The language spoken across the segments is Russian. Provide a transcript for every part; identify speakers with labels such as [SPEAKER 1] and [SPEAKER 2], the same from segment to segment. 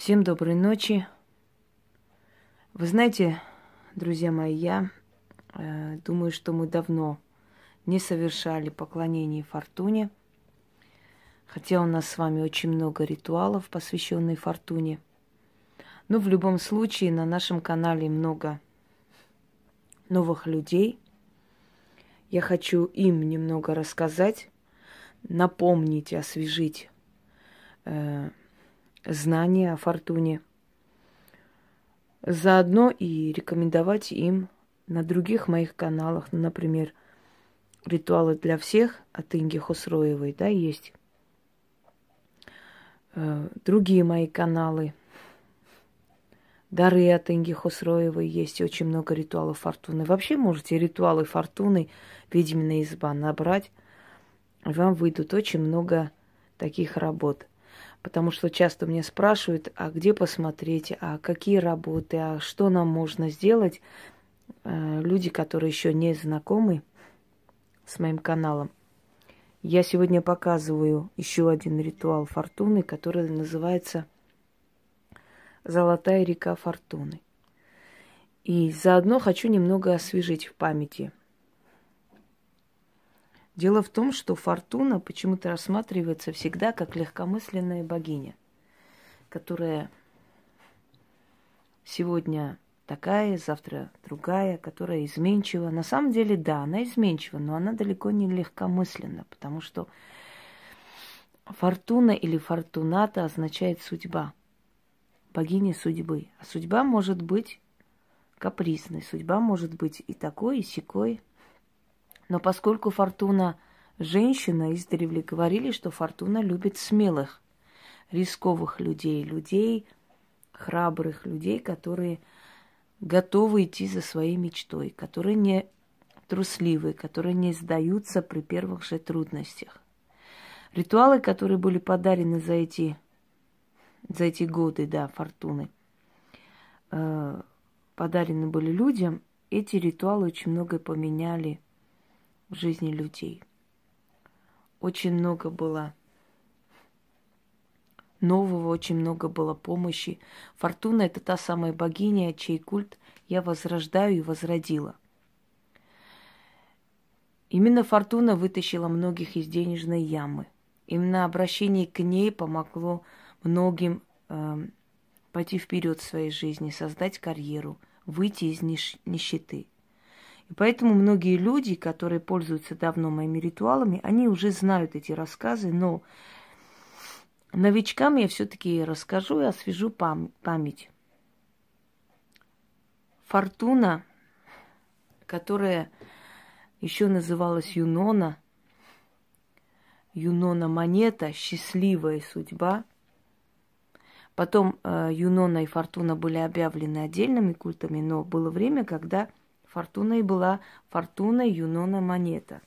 [SPEAKER 1] Всем доброй ночи. Вы знаете, друзья мои, я э, думаю, что мы давно не совершали поклонение Фортуне. Хотя у нас с вами очень много ритуалов, посвященных Фортуне. Но в любом случае на нашем канале много новых людей. Я хочу им немного рассказать, напомнить, освежить э, знания о Фортуне. Заодно и рекомендовать им на других моих каналах, например, ритуалы для всех от Инги Хусроевой, да, есть. Э, другие мои каналы. Дары от Инги Хусроевой есть очень много ритуалов фортуны. Вообще можете ритуалы фортуны, ведьмина изба набрать. Вам выйдут очень много таких работ. Потому что часто меня спрашивают, а где посмотреть, а какие работы, а что нам можно сделать. Э, люди, которые еще не знакомы с моим каналом. Я сегодня показываю еще один ритуал фортуны, который называется «Золотая река фортуны». И заодно хочу немного освежить в памяти. Дело в том, что Фортуна почему-то рассматривается всегда как легкомысленная богиня, которая сегодня такая, завтра другая, которая изменчива. На самом деле, да, она изменчива, но она далеко не легкомысленна, потому что фортуна или фортуната означает судьба, богиня судьбы. А судьба может быть капризной, судьба может быть и такой, и секой. Но поскольку фортуна женщина, издревле говорили, что фортуна любит смелых, рисковых людей, людей храбрых, людей, которые готовы идти за своей мечтой, которые не трусливы, которые не сдаются при первых же трудностях. Ритуалы, которые были подарены за эти, за эти годы, да, фортуны, э, подарены были людям, эти ритуалы очень многое поменяли в жизни людей. Очень много было нового, очень много было помощи. Фортуна – это та самая богиня, чей культ я возрождаю и возродила. Именно Фортуна вытащила многих из денежной ямы. Именно обращение к ней помогло многим э, пойти вперед в своей жизни, создать карьеру, выйти из нищ- нищеты. И поэтому многие люди, которые пользуются давно моими ритуалами, они уже знают эти рассказы, но Новичкам я все-таки расскажу и освежу пам- память. Фортуна, которая еще называлась Юнона, Юнона монета, счастливая судьба. Потом э, Юнона и Фортуна были объявлены отдельными культами, но было время, когда Фортуна и была Фортуна Юнона монета.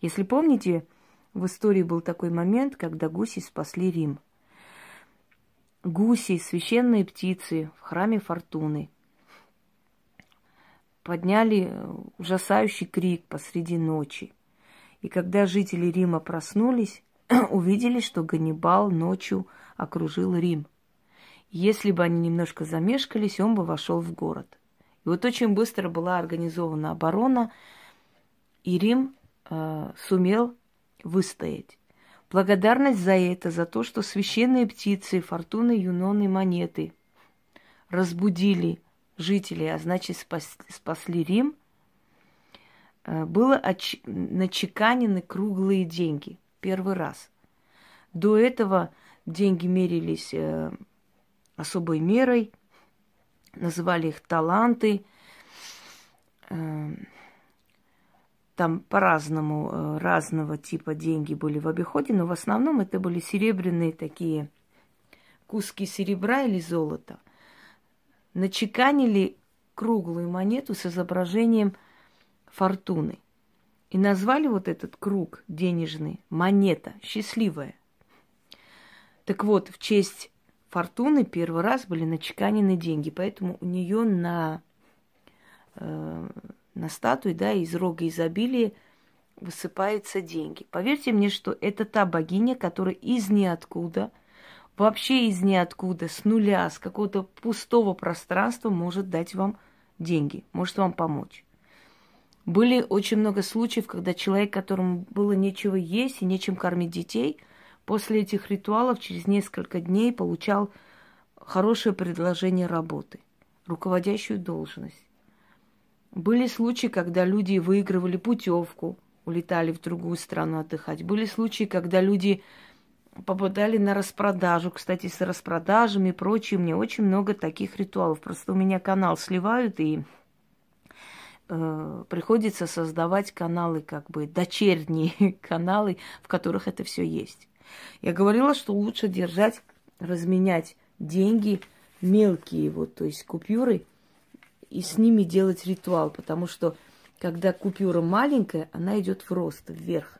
[SPEAKER 1] Если помните, в истории был такой момент, когда гуси спасли Рим. Гуси, священные птицы в храме Фортуны, подняли ужасающий крик посреди ночи. И когда жители Рима проснулись, увидели, что Ганнибал ночью окружил Рим. Если бы они немножко замешкались, он бы вошел в город. И вот очень быстро была организована оборона, и Рим э, сумел выстоять. Благодарность за это, за то, что священные птицы, фортуны, юноны, монеты разбудили жителей, а значит спас, спасли Рим, э, было оч- начеканены круглые деньги. Первый раз. До этого деньги мерились э, особой мерой, называли их таланты. Э, там по-разному, э, разного типа деньги были в обиходе, но в основном это были серебряные такие куски серебра или золота. Начеканили круглую монету с изображением фортуны. И назвали вот этот круг денежный монета, счастливая. Так вот, в честь фортуны первый раз были начеканены деньги, поэтому у нее на э, на статуе, да, из рога изобилия высыпаются деньги. Поверьте мне, что это та богиня, которая из ниоткуда вообще из ниоткуда, с нуля, с какого-то пустого пространства может дать вам деньги, может вам помочь. Были очень много случаев, когда человек, которому было нечего есть и нечем кормить детей, после этих ритуалов через несколько дней получал хорошее предложение работы, руководящую должность. Были случаи, когда люди выигрывали путевку, улетали в другую страну отдыхать. Были случаи, когда люди попадали на распродажу. Кстати, с распродажами и прочим, мне очень много таких ритуалов. Просто у меня канал сливают, и э, приходится создавать каналы, как бы дочерние каналы, в которых это все есть. Я говорила, что лучше держать, разменять деньги мелкие, вот, то есть купюры, и с ними делать ритуал, потому что когда купюра маленькая, она идет в рост, вверх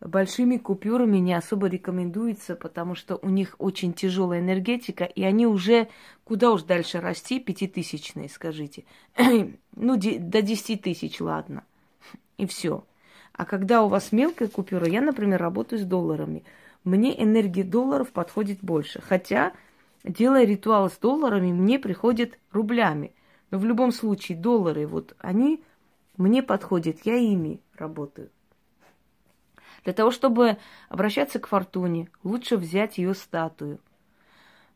[SPEAKER 1] большими купюрами не особо рекомендуется, потому что у них очень тяжелая энергетика, и они уже куда уж дальше расти, пятитысячные, скажите. ну, до десяти тысяч, ладно. И все. А когда у вас мелкая купюра, я, например, работаю с долларами. Мне энергия долларов подходит больше. Хотя, делая ритуал с долларами, мне приходит рублями. Но в любом случае, доллары, вот они мне подходят, я ими работаю. Для того, чтобы обращаться к фортуне, лучше взять ее статую.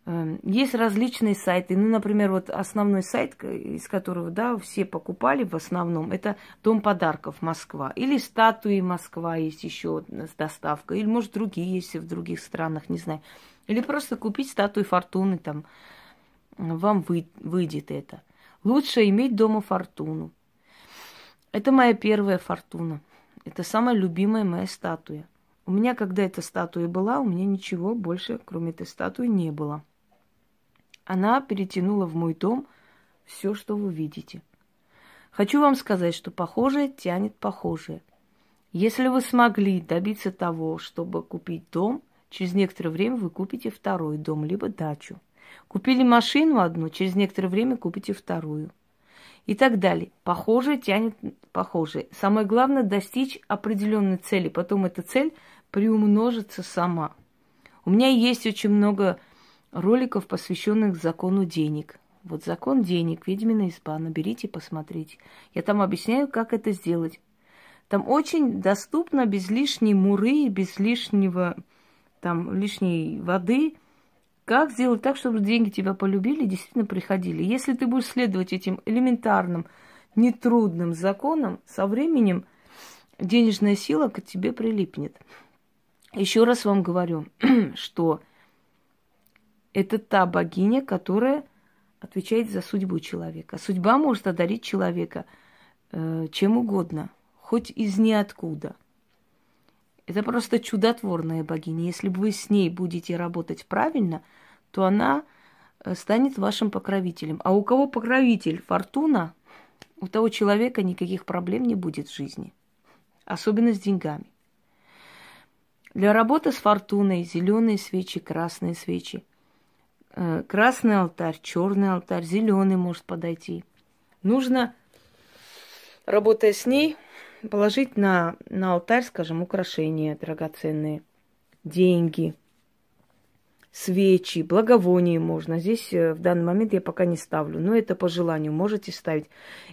[SPEAKER 1] Эм, есть различные сайты. Ну, например, вот основной сайт, из которого, да, все покупали в основном, это Дом подарков Москва. Или статуи Москва есть еще с доставкой. Или, может, другие есть в других странах, не знаю. Или просто купить статую фортуны, там, вам вы, выйдет это. Лучше иметь дома фортуну. Это моя первая фортуна. Это самая любимая моя статуя. У меня, когда эта статуя была, у меня ничего больше, кроме этой статуи, не было. Она перетянула в мой дом все, что вы видите. Хочу вам сказать, что похожее тянет похожее. Если вы смогли добиться того, чтобы купить дом, через некоторое время вы купите второй дом, либо дачу. Купили машину одну, через некоторое время купите вторую – и так далее. Похожее тянет похожее. Самое главное достичь определенной цели, потом эта цель приумножится сама. У меня есть очень много роликов, посвященных закону денег. Вот закон денег, ведьмина изба, наберите, посмотрите. Я там объясняю, как это сделать. Там очень доступно, без лишней муры, без лишнего, там, лишней воды, как сделать так, чтобы деньги тебя полюбили и действительно приходили? Если ты будешь следовать этим элементарным, нетрудным законам, со временем денежная сила к тебе прилипнет. Еще раз вам говорю, что это та богиня, которая отвечает за судьбу человека. Судьба может одарить человека э, чем угодно, хоть из ниоткуда. Это просто чудотворная богиня. Если вы с ней будете работать правильно, то она э, станет вашим покровителем. А у кого покровитель фортуна, у того человека никаких проблем не будет в жизни. Особенно с деньгами. Для работы с фортуной зеленые свечи, красные свечи. Э, красный алтарь, черный алтарь, зеленый может подойти. Нужно, работая с ней, положить на, на алтарь, скажем, украшения драгоценные, деньги, свечи, благовония можно. Здесь э, в данный момент я пока не ставлю, но это по желанию можете ставить.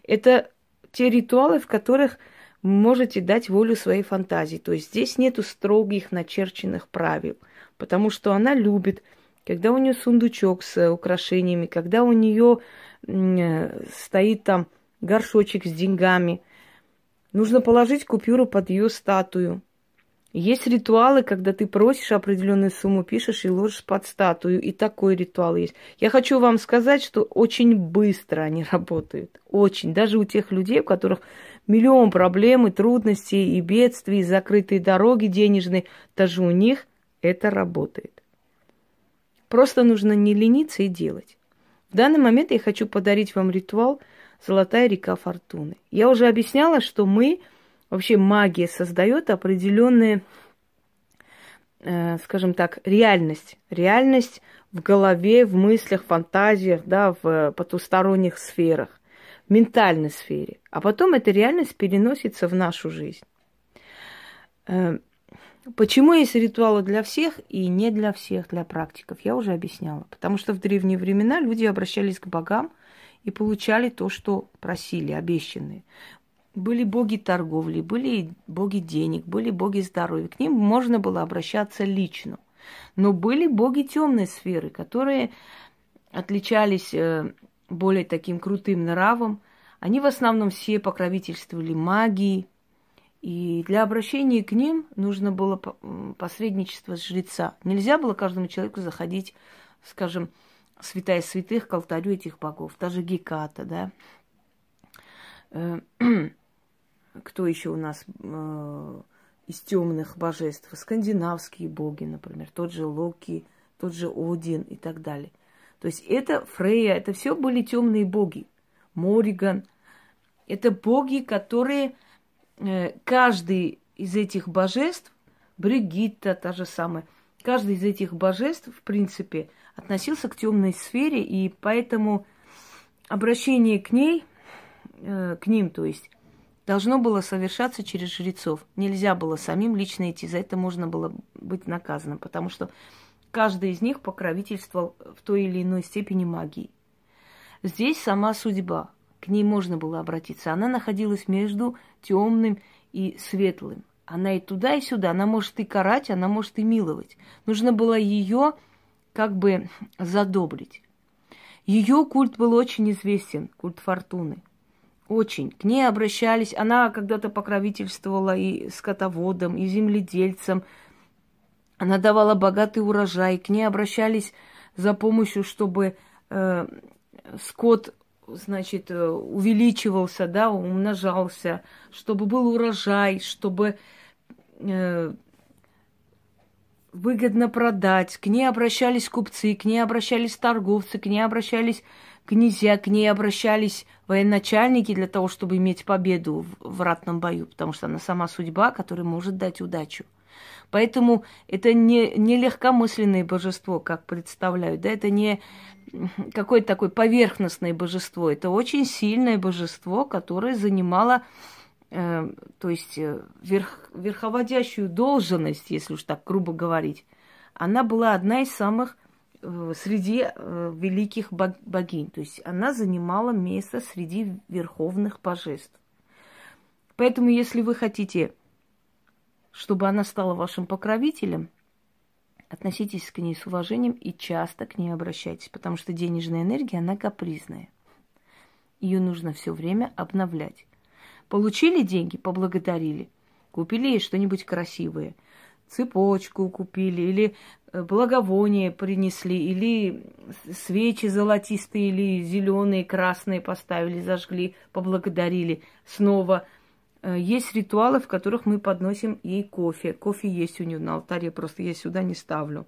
[SPEAKER 1] Это те ритуалы, в которых можете дать волю своей фантазии. То есть здесь нету строгих начерченных правил, потому что она любит, когда у нее сундучок с украшениями, когда у нее э, стоит там горшочек с деньгами – Нужно положить купюру под ее статую. Есть ритуалы, когда ты просишь определенную сумму, пишешь и ложишь под статую. И такой ритуал есть. Я хочу вам сказать, что очень быстро они работают. Очень. Даже у тех людей, у которых миллион проблем и трудностей, и бедствий, и закрытые дороги денежные, даже у них это работает. Просто нужно не лениться и делать. В данный момент я хочу подарить вам ритуал – золотая река фортуны. Я уже объясняла, что мы, вообще магия создает определенные, э, скажем так, реальность. Реальность в голове, в мыслях, фантазиях, да, в потусторонних сферах, в ментальной сфере. А потом эта реальность переносится в нашу жизнь. Э, Почему есть ритуалы для всех и не для всех, для практиков, я уже объясняла. Потому что в древние времена люди обращались к богам и получали то, что просили, обещанные. Были боги торговли, были боги денег, были боги здоровья. К ним можно было обращаться лично. Но были боги темной сферы, которые отличались э, более таким крутым нравом. Они в основном все покровительствовали магии, и для обращения к ним нужно было посредничество жреца. Нельзя было каждому человеку заходить, скажем, святая святых к алтарю этих богов. Даже Геката, да. Э, кто еще у нас э, из темных божеств? Скандинавские боги, например, тот же Локи, тот же Один и так далее. То есть это Фрея, это все были темные боги. Мориган. Это боги, которые каждый из этих божеств, Бригитта та же самая, каждый из этих божеств, в принципе, относился к темной сфере, и поэтому обращение к ней, э, к ним, то есть, должно было совершаться через жрецов. Нельзя было самим лично идти, за это можно было быть наказанным, потому что каждый из них покровительствовал в той или иной степени магии. Здесь сама судьба к ней можно было обратиться. Она находилась между темным и светлым. Она и туда, и сюда. Она может и карать, она может и миловать. Нужно было ее как бы задобрить. Ее культ был очень известен, культ фортуны. Очень. К ней обращались. Она когда-то покровительствовала и скотоводам, и земледельцам. Она давала богатый урожай. К ней обращались за помощью, чтобы э, скот значит, э, увеличивался, да, умножался, чтобы был урожай, чтобы э, выгодно продать. К ней обращались купцы, к ней обращались торговцы, к ней обращались князья, к ней обращались военачальники для того, чтобы иметь победу в, в ратном бою, потому что она сама судьба, которая может дать удачу. Поэтому это не, не легкомысленное божество, как представляют, да, это не какое-то такое поверхностное божество. Это очень сильное божество, которое занимало, э, то есть э, верх, верховодящую должность, если уж так грубо говорить. Она была одна из самых э, среди э, великих бог, богинь. То есть она занимала место среди верховных божеств. Поэтому, если вы хотите, чтобы она стала вашим покровителем – Относитесь к ней с уважением и часто к ней обращайтесь, потому что денежная энергия, она капризная. Ее нужно все время обновлять. Получили деньги, поблагодарили, купили ей что-нибудь красивое, цепочку купили, или э, благовоние принесли, или свечи золотистые, или зеленые, красные поставили, зажгли, поблагодарили, снова – есть ритуалы, в которых мы подносим ей кофе. Кофе есть у нее на алтаре, просто я сюда не ставлю.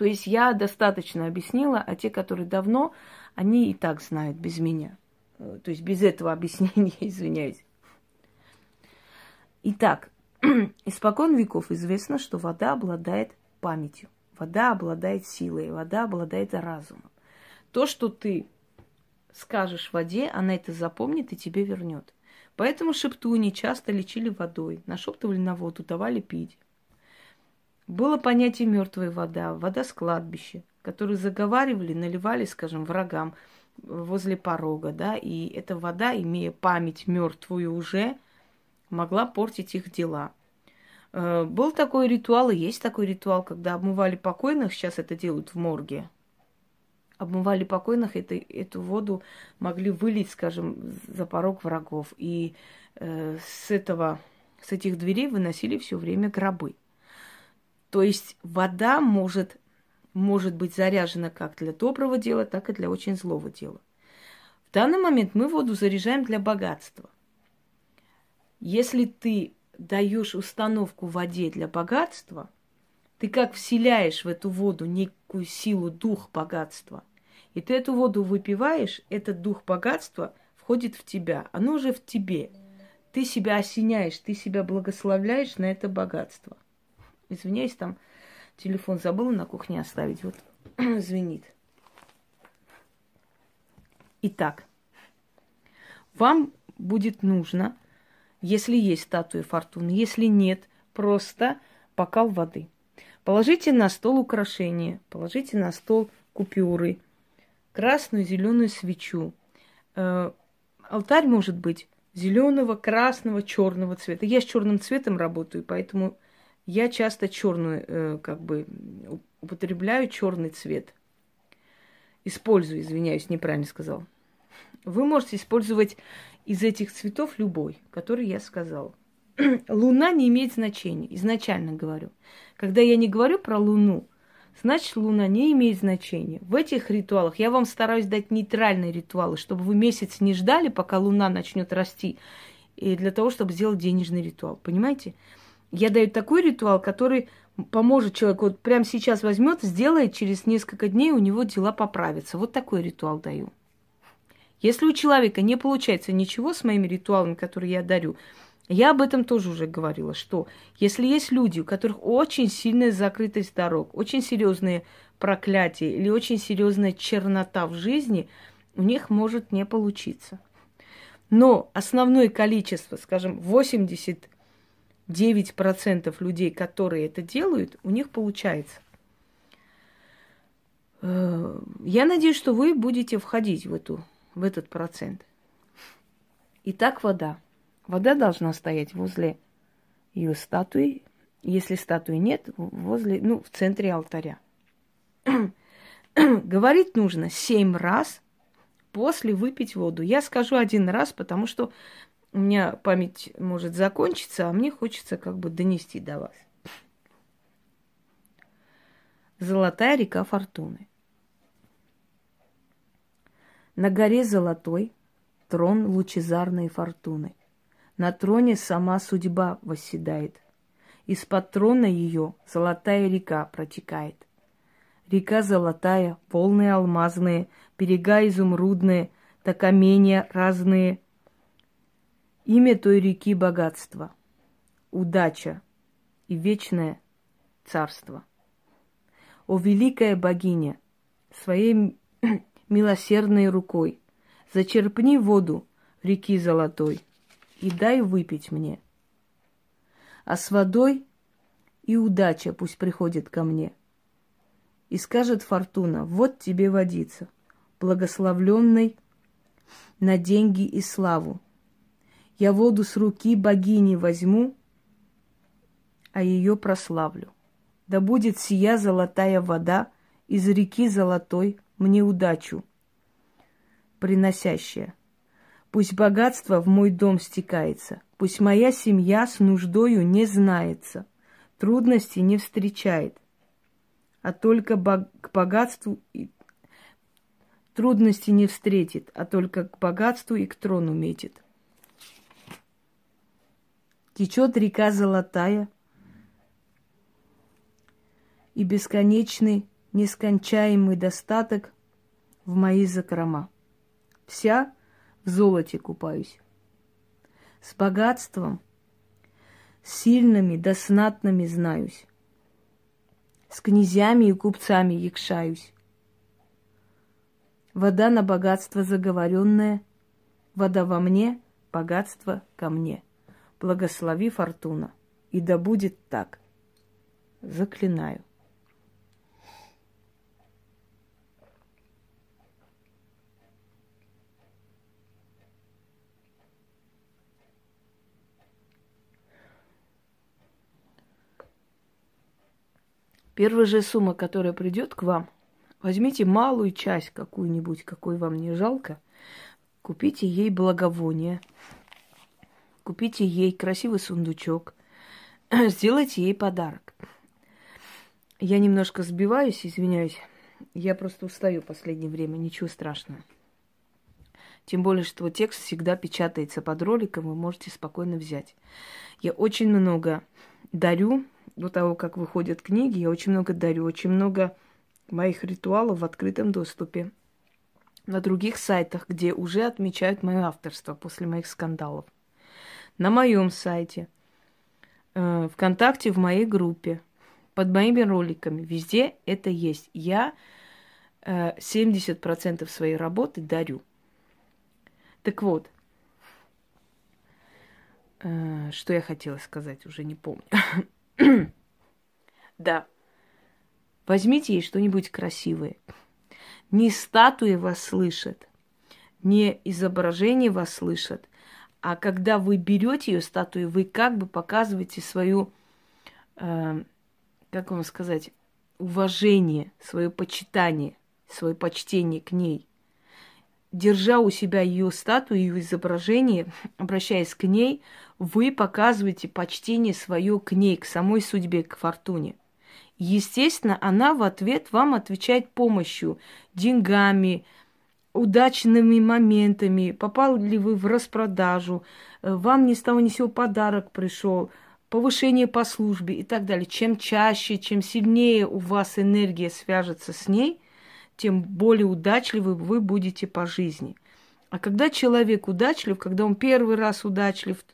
[SPEAKER 1] То есть я достаточно объяснила, а те, которые давно, они и так знают без меня. Э, то есть без этого объяснения, извиняюсь. Итак, испокон веков известно, что вода обладает памятью, вода обладает силой, вода обладает разумом. То, что ты скажешь воде, она это запомнит и тебе вернет. Поэтому шептуни часто лечили водой, нашептывали на воду, давали пить. Было понятие мертвая вода, вода с кладбища, которую заговаривали, наливали, скажем, врагам возле порога, да, и эта вода, имея память мертвую уже, могла портить их дела. Э, был такой ритуал, и есть такой ритуал, когда обмывали покойных, сейчас это делают в морге, обмывали покойных, это, эту воду могли вылить, скажем, за порог врагов. И э, с, этого, с этих дверей выносили все время гробы. То есть вода может, может быть заряжена как для доброго дела, так и для очень злого дела. В данный момент мы воду заряжаем для богатства. Если ты даешь установку воде для богатства, ты как вселяешь в эту воду некую силу, дух богатства. И ты эту воду выпиваешь, этот дух богатства входит в тебя. Оно уже в тебе. Ты себя осеняешь, ты себя благословляешь на это богатство. Извиняюсь, там телефон забыла на кухне оставить. Вот звенит. Итак, вам будет нужно, если есть статуя фортуны, если нет, просто бокал воды. Положите на стол украшения, положите на стол купюры, красную, зеленую свечу. Э, алтарь может быть зеленого, красного, черного цвета. Я с черным цветом работаю, поэтому я часто черную, э, как бы, употребляю черный цвет. Использую, извиняюсь, неправильно сказал. Вы можете использовать из этих цветов любой, который я сказала. Луна не имеет значения, изначально говорю. Когда я не говорю про Луну, значит, Луна не имеет значения. В этих ритуалах я вам стараюсь дать нейтральные ритуалы, чтобы вы месяц не ждали, пока Луна начнет расти, и для того, чтобы сделать денежный ритуал. Понимаете? Я даю такой ритуал, который поможет человеку. Вот прямо сейчас возьмет, сделает, через несколько дней у него дела поправятся. Вот такой ритуал даю. Если у человека не получается ничего с моими ритуалами, которые я дарю, я об этом тоже уже говорила, что если есть люди, у которых очень сильная закрытость дорог, очень серьезные проклятия или очень серьезная чернота в жизни, у них может не получиться. Но основное количество, скажем, 89% людей, которые это делают, у них получается. Э, я надеюсь, что вы будете входить в эту в этот процент. Итак, вода. Вода должна стоять возле ее статуи. Если статуи нет, возле, ну, в центре алтаря. Говорить нужно семь раз после выпить воду. Я скажу один раз, потому что у меня память может закончиться, а мне хочется как бы донести до вас. Золотая река Фортуны. На горе золотой трон лучезарной фортуны. На троне сама судьба восседает. Из-под трона ее золотая река протекает. Река золотая, волны алмазные, берега изумрудные, токамения разные. Имя той реки богатство, удача и вечное царство. О великая богиня, своей милосердной рукой. Зачерпни воду реки золотой и дай выпить мне. А с водой и удача пусть приходит ко мне. И скажет Фортуна, вот тебе водица, благословленной на деньги и славу. Я воду с руки богини возьму, а ее прославлю. Да будет сия золотая вода из реки золотой мне удачу, приносящая. Пусть богатство в мой дом стекается, пусть моя семья с нуждою не знается, трудности не встречает, а только к богатству и трудности не встретит, а только к богатству и к трону метит. Течет река золотая, и бесконечный нескончаемый достаток в мои закрома. Вся в золоте купаюсь. С богатством, сильными да снатными знаюсь. С князьями и купцами якшаюсь. Вода на богатство заговоренная, вода во мне, богатство ко мне. Благослови фортуна, и да будет так. Заклинаю. Первая же сумма, которая придет к вам, возьмите малую часть какую-нибудь, какой вам не жалко, купите ей благовоние, купите ей красивый сундучок, сделайте ей подарок. Я немножко сбиваюсь, извиняюсь. Я просто устаю в последнее время, ничего страшного. Тем более, что текст всегда печатается под роликом, вы можете спокойно взять. Я очень много дарю до того, как выходят книги, я очень много дарю, очень много моих ритуалов в открытом доступе на других сайтах, где уже отмечают мое авторство после моих скандалов. На моем сайте, э, ВКонтакте, в моей группе, под моими роликами, везде это есть. Я э, 70% своей работы дарю. Так вот, Э, что я хотела сказать, уже не помню. да. Возьмите ей что-нибудь красивое. Не статуи вас слышат, не изображение вас слышат, а когда вы берете ее статую, вы как бы показываете свою, э, как вам сказать, уважение, свое почитание, свое почтение к ней. Держа у себя ее статую, ее изображение, обращаясь к ней, вы показываете почтение свое к ней, к самой судьбе, к фортуне. Естественно, она в ответ вам отвечает помощью, деньгами, удачными моментами, попали ли вы в распродажу, э, вам ни с того ни сего подарок пришел, повышение по службе и так далее. Чем чаще, чем сильнее у вас энергия свяжется с ней, тем более удачливы вы будете по жизни. А когда человек удачлив, когда он первый раз удачлив,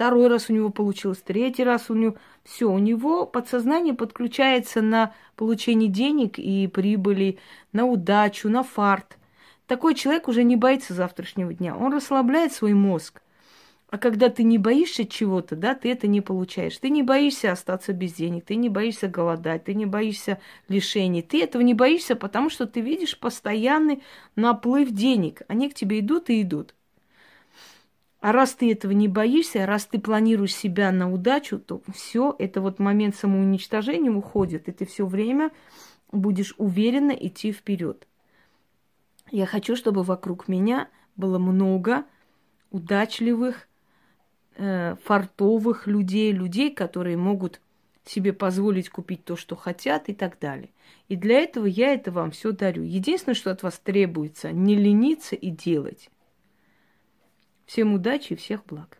[SPEAKER 1] второй раз у него получилось, третий раз у него, все, у него подсознание подключается на получение денег и прибыли, на удачу, на фарт. Такой человек уже не боится завтрашнего дня, он расслабляет свой мозг. А когда ты не боишься чего-то, да, ты это не получаешь. Ты не боишься остаться без денег, ты не боишься голодать, ты не боишься лишений. Ты этого не боишься, потому что ты видишь постоянный наплыв денег. Они к тебе идут и идут. А раз ты этого не боишься, раз ты планируешь себя на удачу, то все, это вот момент самоуничтожения уходит, и ты все время будешь уверенно идти вперед. Я хочу, чтобы вокруг меня было много удачливых, э, фартовых людей, людей, которые могут себе позволить купить то, что хотят и так далее. И для этого я это вам все дарю. Единственное, что от вас требуется, не лениться и делать. Всем удачи и всех благ.